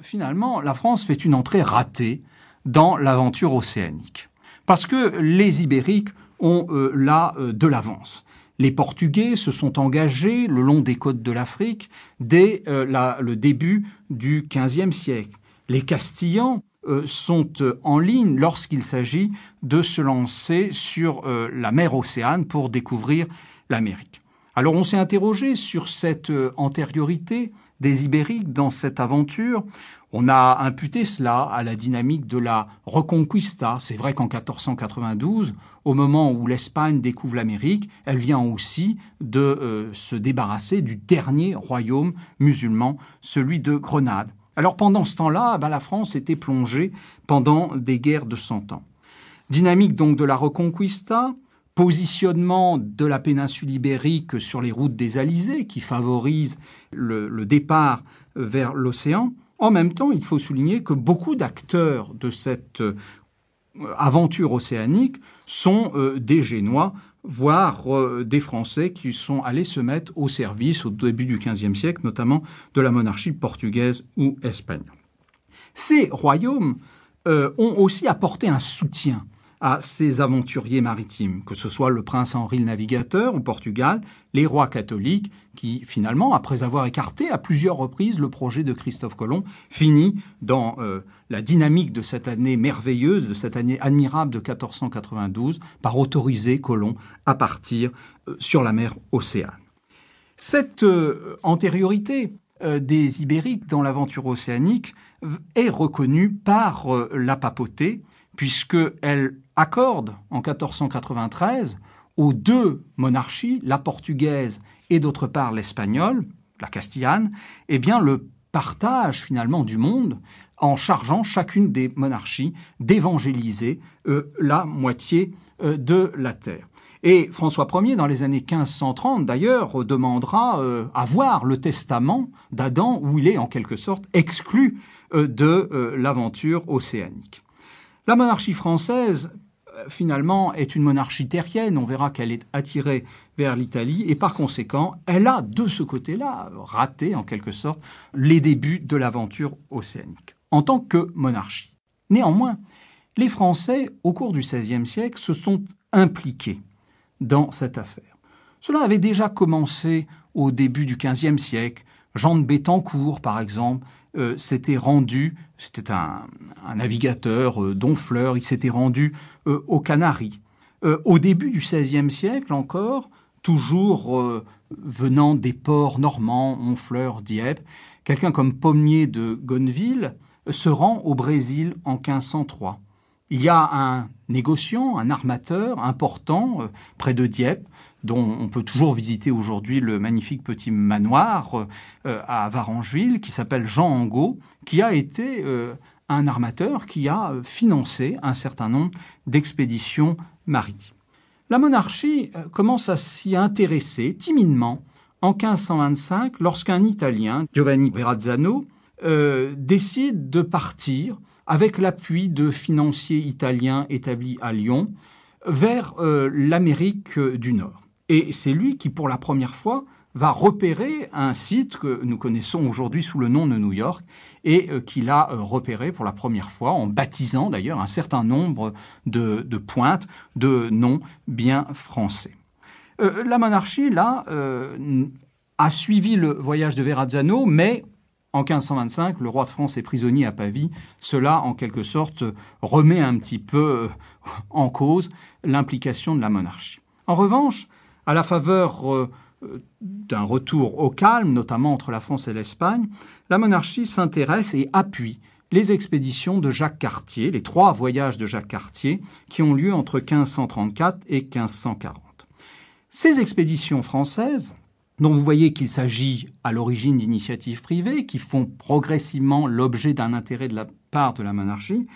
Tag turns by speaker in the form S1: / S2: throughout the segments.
S1: finalement, la France fait une entrée ratée dans l'aventure océanique. Parce que les Ibériques ont euh, là euh, de l'avance. Les Portugais se sont engagés le long des côtes de l'Afrique dès euh, le début du XVe siècle. Les Castillans sont en ligne lorsqu'il s'agit de se lancer sur la mer Océane pour découvrir l'Amérique. Alors on s'est interrogé sur cette antériorité des Ibériques dans cette aventure. On a imputé cela à la dynamique de la Reconquista. C'est vrai qu'en 1492, au moment où l'Espagne découvre l'Amérique, elle vient aussi de euh, se débarrasser du dernier royaume musulman, celui de Grenade. Alors pendant ce temps-là, bah, la France était plongée pendant des guerres de cent ans. Dynamique donc de la Reconquista, positionnement de la péninsule ibérique sur les routes des Alizés qui favorise le, départ vers l'océan. En même temps, il faut souligner que beaucoup d'acteurs de cette euh, aventure océanique sont euh, des Génois, voire euh, des Français qui sont allés se mettre au service au début du XVe siècle, notamment de la monarchie portugaise ou espagnole. Ces royaumes ont aussi apporté un soutien à ces aventuriers maritimes, que ce soit le prince Henri le Navigateur au Portugal, les rois catholiques, qui finalement, après avoir écarté à plusieurs reprises le projet de Christophe Colomb, finit dans euh, la dynamique de cette année merveilleuse, de cette année admirable de 1492, par autoriser Colomb à partir euh, sur la mer Océane. Cette euh, antériorité des Ibériques dans l'aventure océanique est reconnue par la papauté, puisqu'elle accorde en 1493 aux deux monarchies, la portugaise et d'autre part l'espagnole, la castillane, eh bien le partage finalement du monde en chargeant chacune des monarchies d'évangéliser euh, la moitié euh, de la terre. Et François Ier, dans les années 1530 d'ailleurs, demandera euh, à voir le testament d'Adam où il est en quelque sorte exclu de l'aventure océanique. La monarchie française, euh, finalement, est une monarchie terrienne. On verra qu'elle est attirée vers l'Italie et par conséquent, elle a de ce côté-là raté, en quelque sorte, les débuts de l'aventure océanique en tant que monarchie. Néanmoins, les Français, au cours du XVIe siècle, se sont impliqués dans cette affaire. Cela avait déjà commencé au début du XVe siècle. Jean de Bétancourt, par exemple, euh, s'était rendu, c'était un, navigateur euh, donfleur, il s'était rendu euh, aux Canaries. au début du XVIe siècle encore, toujours venant des ports normands, Honfleur, Dieppe, quelqu'un comme Pommier de Gonneville se rend au Brésil en 1503. Il y a un négociant, un armateur important près de Dieppe, dont on peut toujours visiter aujourd'hui le magnifique petit manoir euh, à Varangeville, qui s'appelle Jean Angot, qui a été euh, un armateur qui a financé un certain nombre d'expéditions maritimes. La monarchie euh, commence à s'y intéresser timidement en 1525 lorsqu'un Italien, Giovanni Verrazzano, décide de partir avec l'appui de financiers italiens établis à Lyon vers l'Amérique du Nord. Et c'est lui qui, pour la première fois, va repérer un site que nous connaissons aujourd'hui sous le nom de New York et euh, qu'il a euh, repéré pour la première fois en baptisant d'ailleurs un certain nombre de, pointes de noms bien français. Euh, la monarchie, là, a suivi le voyage de Verrazzano, mais en 1525, le roi de France est prisonnier à Pavie. Cela, en quelque sorte, remet un petit peu en cause l'implication de la monarchie. En revanche, à la faveur euh, d'un retour au calme, notamment entre la France et l'Espagne, la monarchie s'intéresse et appuie les expéditions de Jacques Cartier, les trois voyages de Jacques Cartier, qui ont lieu entre 1534 et 1540. Ces expéditions françaises, dont vous voyez qu'il s'agit à l'origine d'initiatives privées qui font progressivement l'objet d'un intérêt de la part de la monarchie,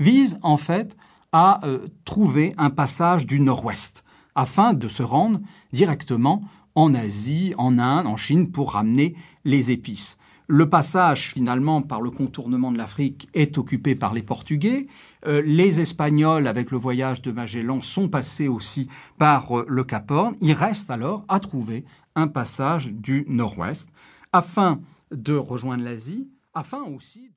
S1: visent en fait à euh, trouver un passage du nord-ouest afin de se rendre directement en Asie, en Inde, en Chine pour ramener les épices. Le passage finalement par le contournement de l'Afrique est occupé par les Portugais. Euh, les Espagnols, avec le voyage de Magellan, sont passés aussi par euh, le Cap Horn. Il reste alors à trouver un passage du nord-ouest afin de rejoindre l'Asie, afin aussi